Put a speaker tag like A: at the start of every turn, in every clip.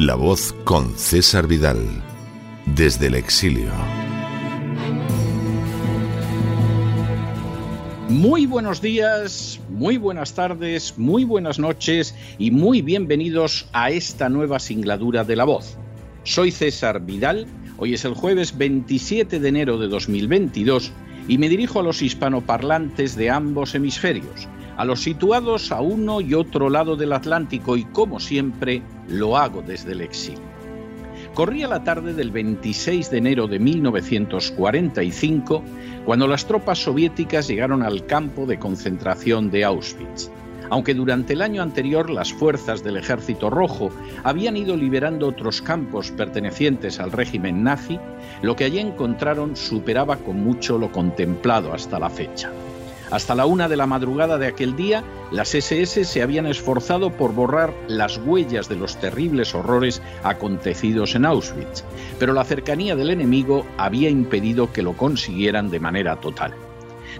A: La voz con César Vidal, desde el exilio.
B: Muy buenos días, muy buenas tardes, muy buenas noches y muy bienvenidos a esta nueva singladura de La voz. Soy César Vidal, hoy es el jueves 27 de enero de 2022 y me dirijo a los hispanoparlantes de ambos hemisferios a los situados a uno y otro lado del Atlántico y como siempre lo hago desde el exilio. Corría la tarde del 26 de enero de 1945 cuando las tropas soviéticas llegaron al campo de concentración de Auschwitz. Aunque durante el año anterior las fuerzas del Ejército Rojo habían ido liberando otros campos pertenecientes al régimen nazi, lo que allí encontraron superaba con mucho lo contemplado hasta la fecha. Hasta la una de la madrugada de aquel día, las SS se habían esforzado por borrar las huellas de los terribles horrores acontecidos en Auschwitz, pero la cercanía del enemigo había impedido que lo consiguieran de manera total.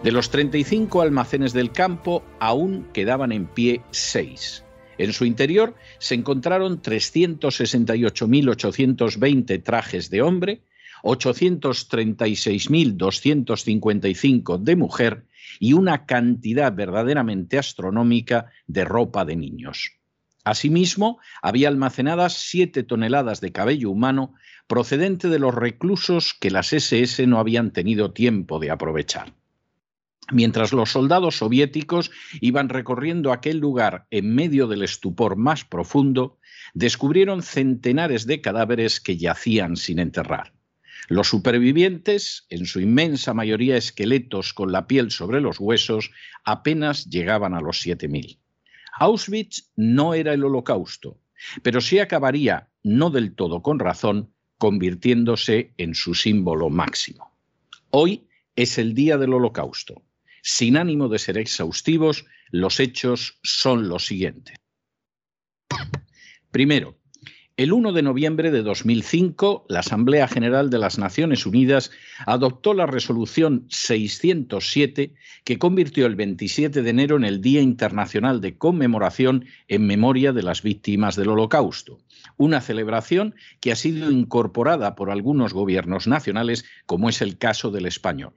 B: De los 35 almacenes del campo, aún quedaban en pie seis. En su interior se encontraron 368.820 trajes de hombre, 836.255 de mujer y una cantidad verdaderamente astronómica de ropa de niños. Asimismo, había almacenadas siete toneladas de cabello humano procedente de los reclusos que las SS no habían tenido tiempo de aprovechar. Mientras los soldados soviéticos iban recorriendo aquel lugar en medio del estupor más profundo, descubrieron centenares de cadáveres que yacían sin enterrar. Los supervivientes, en su inmensa mayoría esqueletos con la piel sobre los huesos, apenas llegaban a los 7.000. Auschwitz no era el holocausto, pero sí acabaría, no del todo con razón, convirtiéndose en su símbolo máximo. Hoy es el día del holocausto. Sin ánimo de ser exhaustivos, los hechos son los siguientes. Primero, el 1 de noviembre de 2005, la Asamblea General de las Naciones Unidas adoptó la resolución 607 que convirtió el 27 de enero en el Día Internacional de Conmemoración en memoria de las víctimas del Holocausto, una celebración que ha sido incorporada por algunos gobiernos nacionales, como es el caso del español.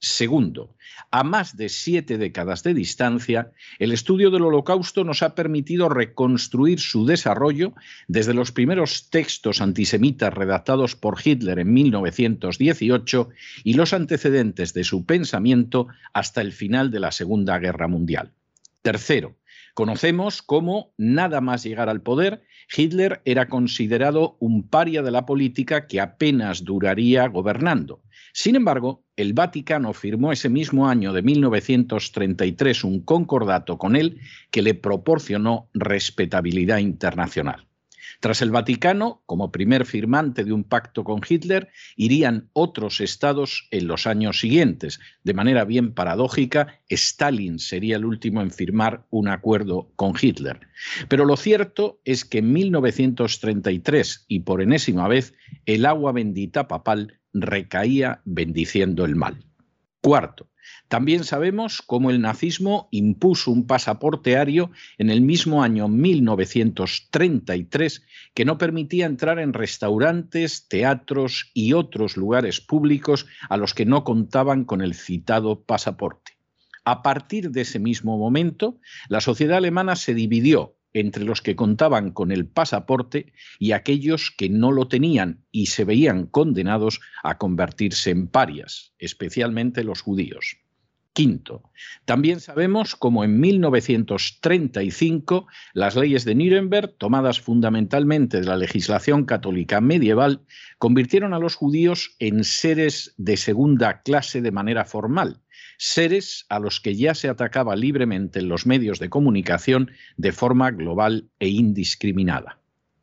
B: Segundo, a más de siete décadas de distancia, el estudio del Holocausto nos ha permitido reconstruir su desarrollo desde los primeros textos antisemitas redactados por Hitler en 1918 y los antecedentes de su pensamiento hasta el final de la Segunda Guerra Mundial. Tercero, conocemos cómo, nada más llegar al poder, Hitler era considerado un paria de la política que apenas duraría gobernando. Sin embargo, el Vaticano firmó ese mismo año de 1933 un concordato con él que le proporcionó respetabilidad internacional. Tras el Vaticano, como primer firmante de un pacto con Hitler, irían otros estados en los años siguientes. De manera bien paradójica, Stalin sería el último en firmar un acuerdo con Hitler. Pero lo cierto es que en 1933, y por enésima vez, el agua bendita papal recaía bendiciendo el mal. Cuarto, también sabemos cómo el nazismo impuso un pasaporte ario en el mismo año 1933 que no permitía entrar en restaurantes, teatros y otros lugares públicos a los que no contaban con el citado pasaporte. A partir de ese mismo momento, la sociedad alemana se dividió entre los que contaban con el pasaporte y aquellos que no lo tenían y se veían condenados a convertirse en parias, especialmente los judíos. Quinto, también sabemos cómo en 1935 las leyes de Nuremberg, tomadas fundamentalmente de la legislación católica medieval, convirtieron a los judíos en seres de segunda clase de manera formal, seres a los que ya se atacaba libremente en los medios de comunicación de forma global e indiscriminada.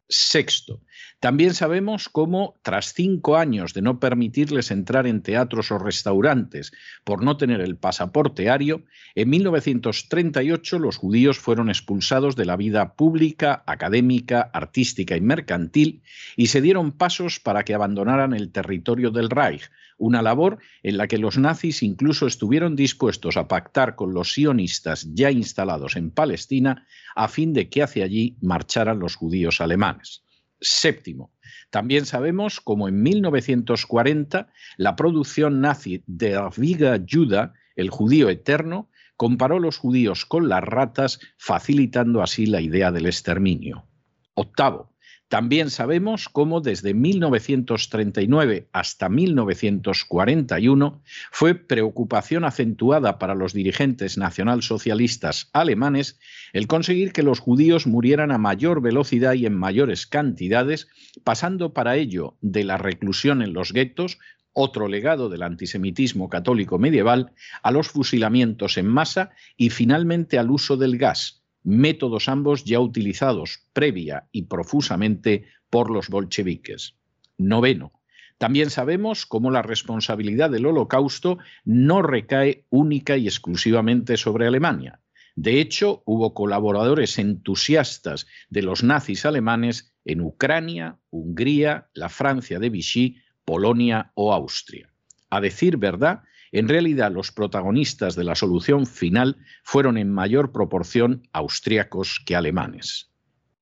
B: Sexto, también sabemos cómo, tras cinco años de no permitirles entrar en teatros o restaurantes por no tener el pasaporte ario, en 1938 los judíos fueron expulsados de la vida pública, académica, artística y mercantil y se dieron pasos para que abandonaran el territorio del Reich, una labor en la que los nazis incluso estuvieron dispuestos a pactar con los sionistas ya instalados en Palestina a fin de que hacia allí marcharan los judíos alemanes. Séptimo, también sabemos cómo en 1940 la producción nazi de Viga Juda, el judío eterno, comparó los judíos con las ratas, facilitando así la idea del exterminio. Octavo, también sabemos cómo desde 1939 hasta 1941 fue preocupación acentuada para los dirigentes nacionalsocialistas alemanes el conseguir que los judíos murieran a mayor velocidad y en mayores cantidades, pasando para ello de la reclusión en los guetos, otro legado del antisemitismo católico medieval, a los fusilamientos en masa y finalmente al uso del gas, métodos ambos ya utilizados previa y profusamente por los bolcheviques. Noveno. También sabemos cómo la responsabilidad del holocausto no recae única y exclusivamente sobre Alemania. De hecho, hubo colaboradores entusiastas de los nazis alemanes en Ucrania, Hungría, la Francia de Vichy, Polonia o Austria. A decir verdad, en realidad, los protagonistas de la solución final fueron en mayor proporción austríacos que alemanes.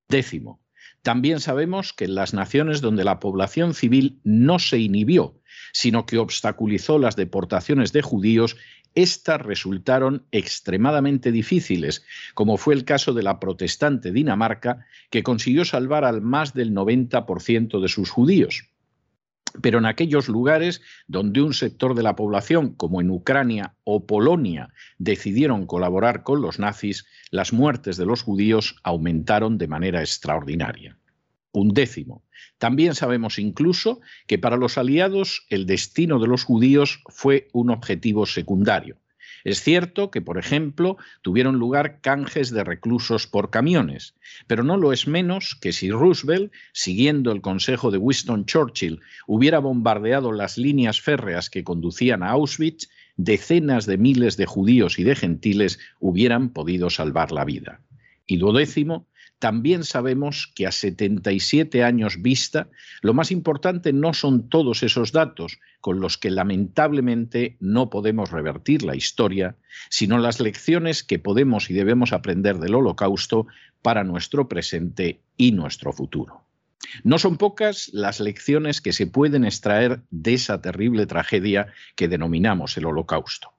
B: Décimo, también sabemos que en las naciones donde la población civil no se inhibió, sino que obstaculizó las deportaciones de judíos, éstas resultaron extremadamente difíciles, como fue el caso de la protestante Dinamarca, que consiguió salvar al más del 90% de sus judíos pero en aquellos lugares donde un sector de la población, como en Ucrania o Polonia, decidieron colaborar con los nazis, las muertes de los judíos aumentaron de manera extraordinaria. Un décimo. También sabemos incluso que para los aliados el destino de los judíos fue un objetivo secundario. Es cierto que, por ejemplo, tuvieron lugar canjes de reclusos por camiones, pero no lo es menos que si Roosevelt, siguiendo el consejo de Winston Churchill, hubiera bombardeado las líneas férreas que conducían a Auschwitz, decenas de miles de judíos y de gentiles hubieran podido salvar la vida. Y duodécimo, también sabemos que a 77 años vista, lo más importante no son todos esos datos con los que lamentablemente no podemos revertir la historia, sino las lecciones que podemos y debemos aprender del holocausto para nuestro presente y nuestro futuro. No son pocas las lecciones que se pueden extraer de esa terrible tragedia que denominamos el holocausto.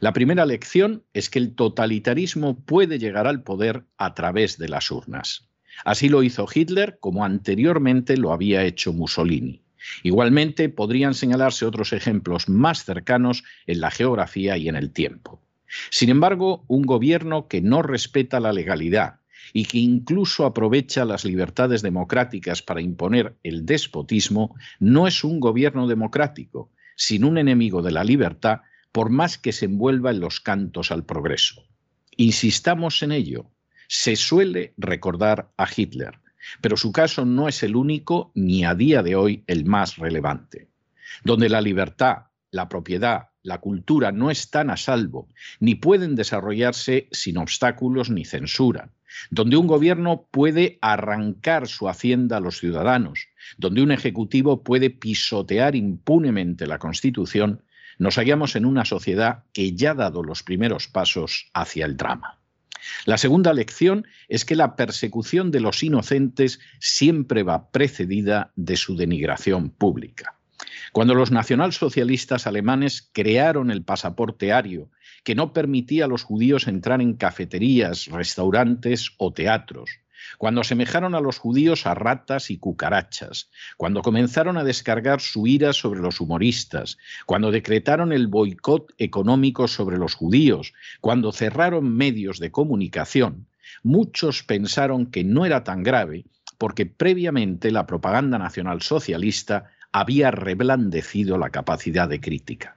B: La primera lección es que el totalitarismo puede llegar al poder a través de las urnas. Así lo hizo Hitler como anteriormente lo había hecho Mussolini. Igualmente podrían señalarse otros ejemplos más cercanos en la geografía y en el tiempo. Sin embargo, un gobierno que no respeta la legalidad y que incluso aprovecha las libertades democráticas para imponer el despotismo, no es un gobierno democrático, sino un enemigo de la libertad por más que se envuelva en los cantos al progreso. Insistamos en ello. Se suele recordar a Hitler, pero su caso no es el único ni a día de hoy el más relevante. Donde la libertad, la propiedad, la cultura no están a salvo, ni pueden desarrollarse sin obstáculos ni censura, donde un gobierno puede arrancar su hacienda a los ciudadanos, donde un ejecutivo puede pisotear impunemente la Constitución, nos hallamos en una sociedad que ya ha dado los primeros pasos hacia el drama. La segunda lección es que la persecución de los inocentes siempre va precedida de su denigración pública. Cuando los nacionalsocialistas alemanes crearon el pasaporte ario, que no permitía a los judíos entrar en cafeterías, restaurantes o teatros, cuando asemejaron a los judíos a ratas y cucarachas, cuando comenzaron a descargar su ira sobre los humoristas, cuando decretaron el boicot económico sobre los judíos, cuando cerraron medios de comunicación, muchos pensaron que no era tan grave porque previamente la propaganda nacional socialista había reblandecido la capacidad de crítica.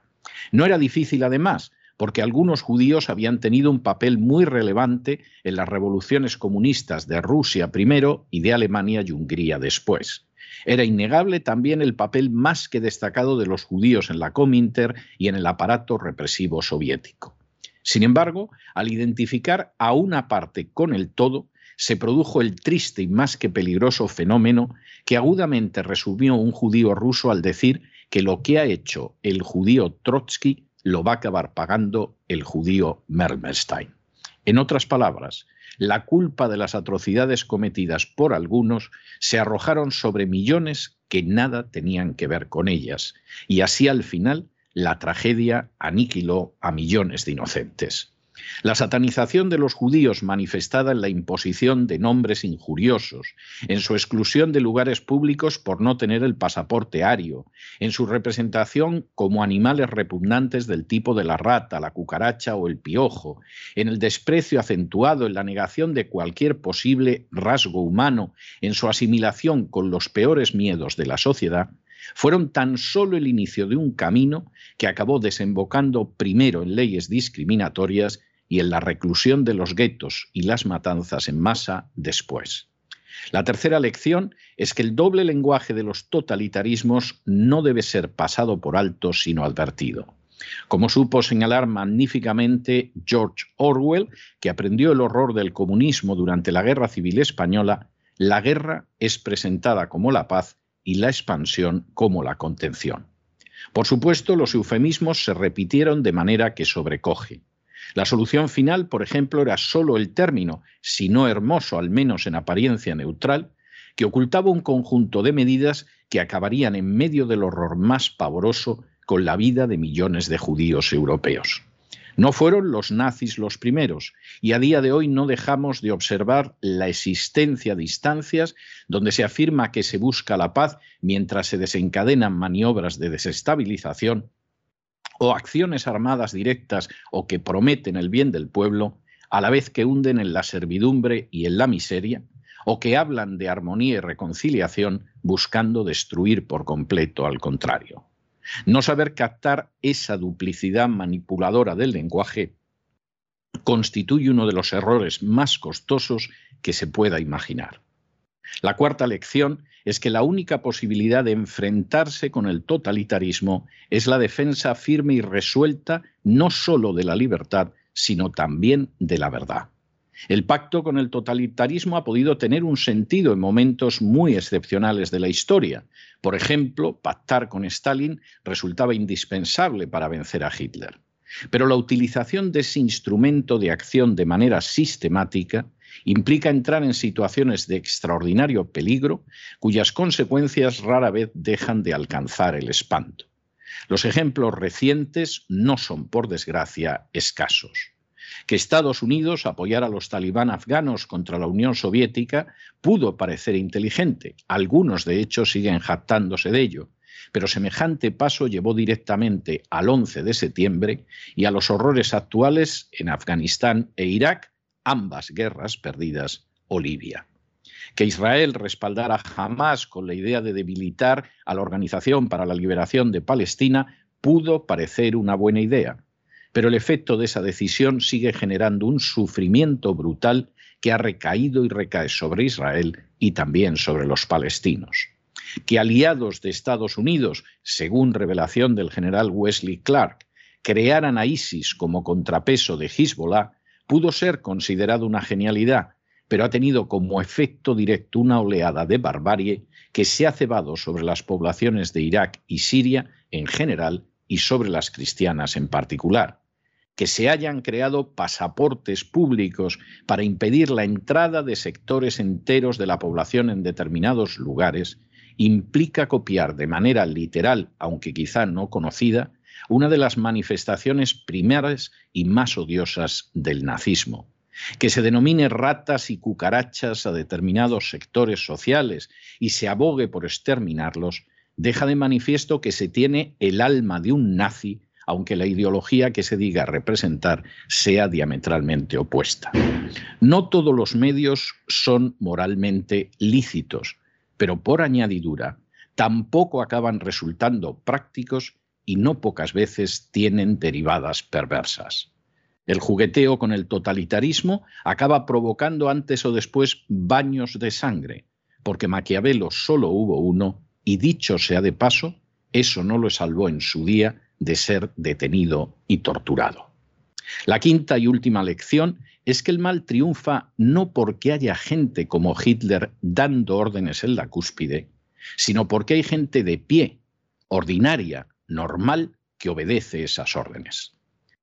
B: No era difícil, además, porque algunos judíos habían tenido un papel muy relevante en las revoluciones comunistas de Rusia primero y de Alemania y Hungría después. Era innegable también el papel más que destacado de los judíos en la Cominter y en el aparato represivo soviético. Sin embargo, al identificar a una parte con el todo, se produjo el triste y más que peligroso fenómeno que agudamente resumió un judío ruso al decir que lo que ha hecho el judío Trotsky lo va a acabar pagando el judío Mermelstein. En otras palabras, la culpa de las atrocidades cometidas por algunos se arrojaron sobre millones que nada tenían que ver con ellas, y así al final la tragedia aniquiló a millones de inocentes. La satanización de los judíos manifestada en la imposición de nombres injuriosos, en su exclusión de lugares públicos por no tener el pasaporte ario, en su representación como animales repugnantes del tipo de la rata, la cucaracha o el piojo, en el desprecio acentuado, en la negación de cualquier posible rasgo humano, en su asimilación con los peores miedos de la sociedad, fueron tan solo el inicio de un camino que acabó desembocando primero en leyes discriminatorias y en la reclusión de los guetos y las matanzas en masa después. La tercera lección es que el doble lenguaje de los totalitarismos no debe ser pasado por alto sino advertido. Como supo señalar magníficamente George Orwell, que aprendió el horror del comunismo durante la Guerra Civil Española, la guerra es presentada como la paz y la expansión como la contención. Por supuesto, los eufemismos se repitieron de manera que sobrecoge. La solución final, por ejemplo, era sólo el término, si no hermoso, al menos en apariencia neutral, que ocultaba un conjunto de medidas que acabarían en medio del horror más pavoroso con la vida de millones de judíos europeos. No fueron los nazis los primeros, y a día de hoy no dejamos de observar la existencia de instancias donde se afirma que se busca la paz mientras se desencadenan maniobras de desestabilización o acciones armadas directas o que prometen el bien del pueblo, a la vez que hunden en la servidumbre y en la miseria, o que hablan de armonía y reconciliación buscando destruir por completo al contrario. No saber captar esa duplicidad manipuladora del lenguaje constituye uno de los errores más costosos que se pueda imaginar. La cuarta lección es que la única posibilidad de enfrentarse con el totalitarismo es la defensa firme y resuelta no sólo de la libertad, sino también de la verdad. El pacto con el totalitarismo ha podido tener un sentido en momentos muy excepcionales de la historia. Por ejemplo, pactar con Stalin resultaba indispensable para vencer a Hitler. Pero la utilización de ese instrumento de acción de manera sistemática implica entrar en situaciones de extraordinario peligro cuyas consecuencias rara vez dejan de alcanzar el espanto. Los ejemplos recientes no son, por desgracia, escasos. Que Estados Unidos apoyara a los talibán afganos contra la Unión Soviética pudo parecer inteligente. Algunos, de hecho, siguen jactándose de ello. Pero semejante paso llevó directamente al 11 de septiembre y a los horrores actuales en Afganistán e Irak, ambas guerras perdidas, o Libia. Que Israel respaldara jamás con la idea de debilitar a la Organización para la Liberación de Palestina pudo parecer una buena idea, pero el efecto de esa decisión sigue generando un sufrimiento brutal que ha recaído y recae sobre Israel y también sobre los palestinos. Que aliados de Estados Unidos, según revelación del general Wesley Clark, crearan a ISIS como contrapeso de Hezbollah pudo ser considerado una genialidad, pero ha tenido como efecto directo una oleada de barbarie que se ha cebado sobre las poblaciones de Irak y Siria en general y sobre las cristianas en particular. Que se hayan creado pasaportes públicos para impedir la entrada de sectores enteros de la población en determinados lugares implica copiar de manera literal, aunque quizá no conocida, una de las manifestaciones primarias y más odiosas del nazismo, que se denomine ratas y cucarachas a determinados sectores sociales y se abogue por exterminarlos, deja de manifiesto que se tiene el alma de un nazi, aunque la ideología que se diga representar sea diametralmente opuesta. No todos los medios son moralmente lícitos, pero por añadidura tampoco acaban resultando prácticos y no pocas veces tienen derivadas perversas. El jugueteo con el totalitarismo acaba provocando antes o después baños de sangre, porque Maquiavelo solo hubo uno y dicho sea de paso, eso no lo salvó en su día de ser detenido y torturado. La quinta y última lección es que el mal triunfa no porque haya gente como Hitler dando órdenes en la cúspide, sino porque hay gente de pie, ordinaria, normal, que obedece esas órdenes.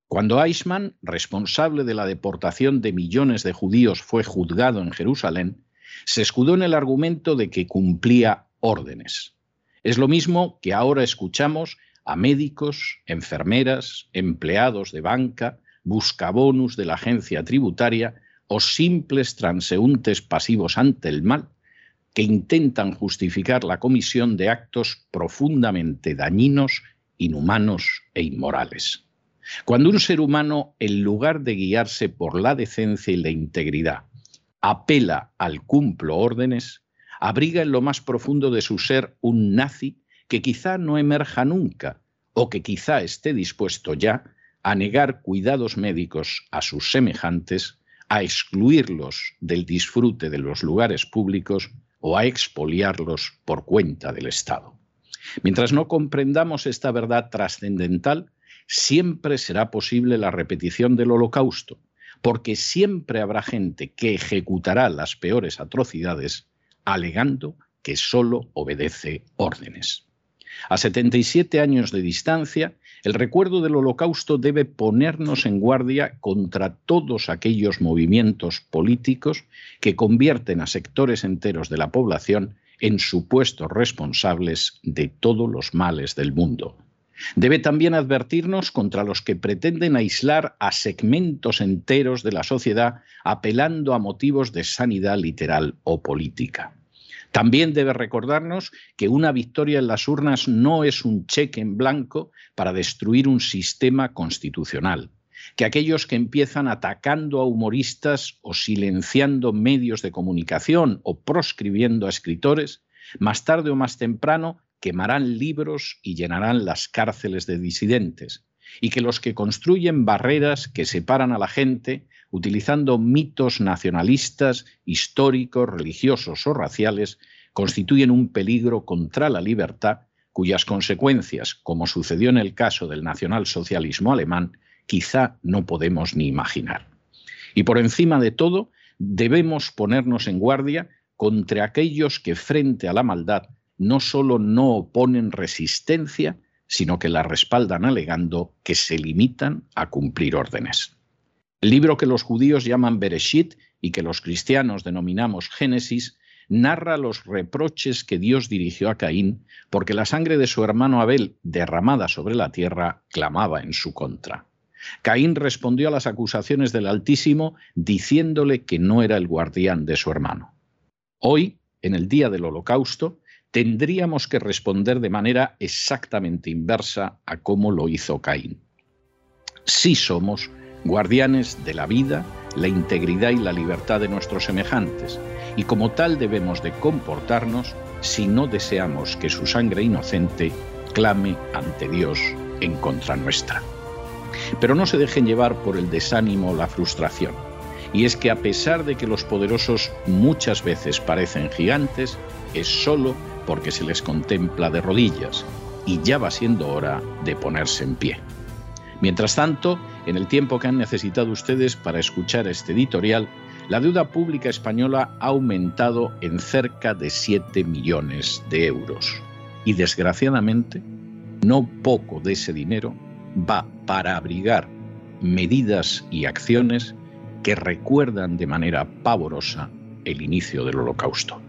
B: Cuando Eichmann, responsable de la deportación de millones de judíos, fue juzgado en Jerusalén, se escudó en el argumento de que cumplía órdenes. Es lo mismo que ahora escuchamos a médicos, enfermeras, empleados de banca, buscabonus de la agencia tributaria o simples transeúntes pasivos ante el mal, que intentan justificar la comisión de actos profundamente dañinos, inhumanos e inmorales. Cuando un ser humano, en lugar de guiarse por la decencia y la integridad, apela al cumplo órdenes, abriga en lo más profundo de su ser un nazi que quizá no emerja nunca o que quizá esté dispuesto ya a negar cuidados médicos a sus semejantes, a excluirlos del disfrute de los lugares públicos o a expoliarlos por cuenta del Estado. Mientras no comprendamos esta verdad trascendental, siempre será posible la repetición del holocausto, porque siempre habrá gente que ejecutará las peores atrocidades alegando que solo obedece órdenes. A 77 años de distancia, el recuerdo del holocausto debe ponernos en guardia contra todos aquellos movimientos políticos que convierten a sectores enteros de la población en supuestos responsables de todos los males del mundo, Debe también advertirnos contra los que pretenden aislar a segmentos enteros de la sociedad apelando a motivos de sanidad literal o política. También debe recordarnos que una victoria en las urnas no es un cheque en blanco para destruir un sistema constitucional, que aquellos que empiezan atacando a humoristas o silenciando medios de comunicación o proscribiendo a escritores, más tarde o más temprano quemarán libros y llenarán las cárceles de disidentes, y que los que construyen barreras que separan a la gente, utilizando mitos nacionalistas, históricos, religiosos o raciales, constituyen un peligro contra la libertad, cuyas consecuencias, como sucedió en el caso del nacionalsocialismo alemán, quizá no podemos ni imaginar. Y por encima de todo, debemos ponernos en guardia contra aquellos que frente a la maldad no solo no oponen resistencia, sino que la respaldan alegando que se limitan a cumplir órdenes. El libro que los judíos llaman Bereshit y que los cristianos denominamos Génesis narra los reproches que Dios dirigió a Caín porque la sangre de su hermano Abel, derramada sobre la tierra, clamaba en su contra. Caín respondió a las acusaciones del Altísimo diciéndole que no era el guardián de su hermano. Hoy, en el día del holocausto, tendríamos que responder de manera exactamente inversa a cómo lo hizo Caín. Sí somos guardianes de la vida, la integridad y la libertad de nuestros semejantes, y como tal debemos de comportarnos si no deseamos que su sangre inocente clame ante Dios en contra nuestra. Pero no se dejen llevar por el desánimo o la frustración. Y es que a pesar de que los poderosos muchas veces parecen gigantes, es solo porque se les contempla de rodillas y ya va siendo hora de ponerse en pie. Mientras tanto, en el tiempo que han necesitado ustedes para escuchar este editorial, la deuda pública española ha aumentado en cerca de 7 millones de euros. Y desgraciadamente, no poco de ese dinero va para abrigar medidas y acciones que recuerdan de manera pavorosa el inicio del holocausto.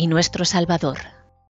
C: y nuestro Salvador.